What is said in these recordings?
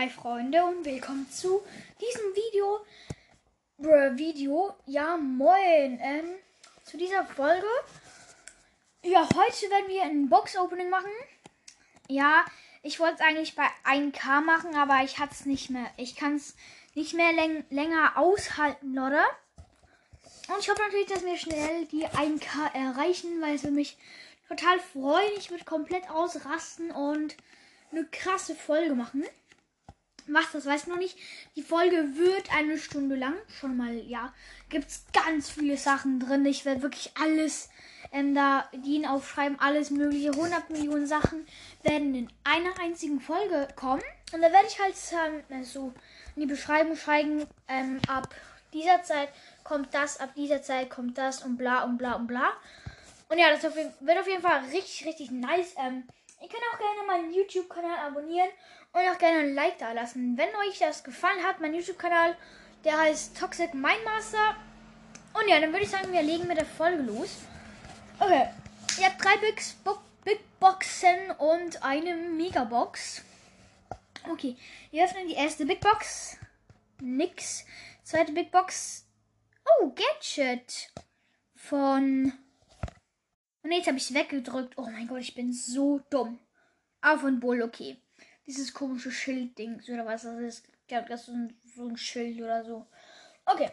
Hi Freunde und willkommen zu diesem Video. Bruh, Video. Ja, moin. Ähm, zu dieser Folge. Ja, heute werden wir ein Box-Opening machen. Ja, ich wollte es eigentlich bei 1K machen, aber ich hatte es nicht mehr. Ich kann es nicht mehr läng länger aushalten, oder? Und ich hoffe natürlich, dass wir schnell die 1K erreichen, weil es würde mich total freuen. Ich würde komplett ausrasten und eine krasse Folge machen. Was, das weiß ich noch nicht. Die Folge wird eine Stunde lang. Schon mal, ja. Gibt es ganz viele Sachen drin. Ich werde wirklich alles ähm, da DIN aufschreiben. Alles mögliche. 100 Millionen Sachen werden in einer einzigen Folge kommen. Und da werde ich halt ähm, so in die Beschreibung schreiben. Ähm, ab dieser Zeit kommt das, ab dieser Zeit kommt das und bla und bla und bla. Und ja, das wird auf jeden Fall richtig, richtig nice. Ähm, ihr könnt auch gerne meinen YouTube-Kanal abonnieren und auch gerne ein Like da lassen. Wenn euch das gefallen hat, mein YouTube-Kanal, der heißt Toxic Mindmaster. Und ja, dann würde ich sagen, wir legen mit der Folge los. Okay, ihr habt drei Big, Big Boxen und eine Megabox. Okay, wir öffnen die erste Big Box. Nix. Zweite Big Box. Oh, Gadget. Von. Und jetzt habe ich es weggedrückt. Oh mein Gott, ich bin so dumm. Auf und Bull, okay dieses komische Schildding oder was das ist. Ich glaube, das ist so ein, so ein Schild oder so. Okay.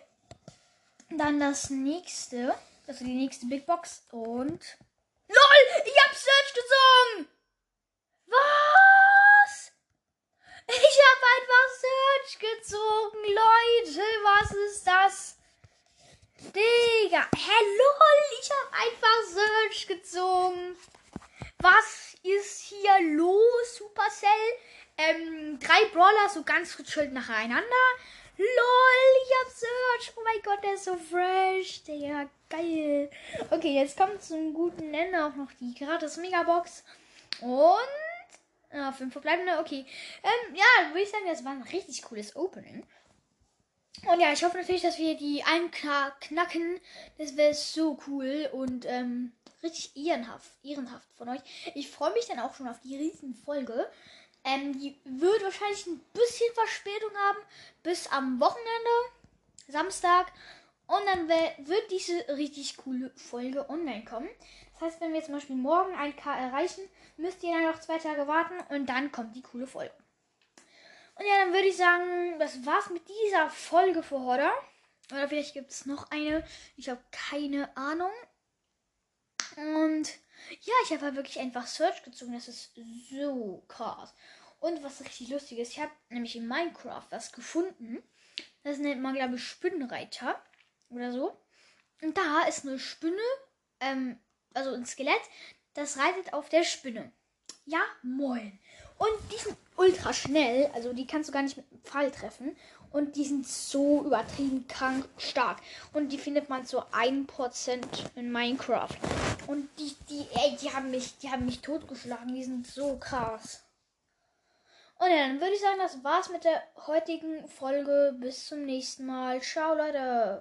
Dann das nächste. Also die nächste Big Box. Und. LOL! Ich hab Search gezogen! Was? Ich hab einfach Search gezogen, Leute! Was ist das? Digga! Lol! Ich hab einfach Search gezogen! Was ist hier los, Supercell? Ähm, drei Brawler so ganz gechillt nacheinander. LOL, ich hab Search. Oh mein Gott, der ist so fresh. Der geil. Okay, jetzt kommt zum guten Ende auch noch die gratis Megabox. Und. Ah, fünf verbleibende, okay. Ähm, ja, würde ich sagen, das war ein richtig cooles Opening. Und ja, ich hoffe natürlich, dass wir die 1 knacken. Das wäre so cool. Und ähm, richtig ehrenhaft, ehrenhaft von euch. Ich freue mich dann auch schon auf die Riesenfolge. Ähm, die wird wahrscheinlich ein bisschen Verspätung haben bis am Wochenende, Samstag. Und dann wird diese richtig coole Folge online kommen. Das heißt, wenn wir zum Beispiel morgen 1K erreichen, müsst ihr dann noch zwei Tage warten und dann kommt die coole Folge. Und ja, dann würde ich sagen, das war's mit dieser Folge für heute. Oder vielleicht gibt es noch eine. Ich habe keine Ahnung. Und ja, ich habe halt wirklich einfach Search gezogen. Das ist so krass. Und was richtig lustig ist, ich habe nämlich in Minecraft was gefunden. Das nennt man, glaube ich, Spinnenreiter oder so. Und da ist eine Spinne, ähm, also ein Skelett, das reitet auf der Spinne. Ja, moin. Und die sind ultra schnell, also die kannst du gar nicht mit dem Pfeil treffen. Und die sind so übertrieben krank stark. Und die findet man zu 1% in Minecraft. Und die, die, ey, die haben mich, die haben mich totgeschlagen. Die sind so krass. Und ja, dann würde ich sagen, das war's mit der heutigen Folge. Bis zum nächsten Mal. Ciao, Leute.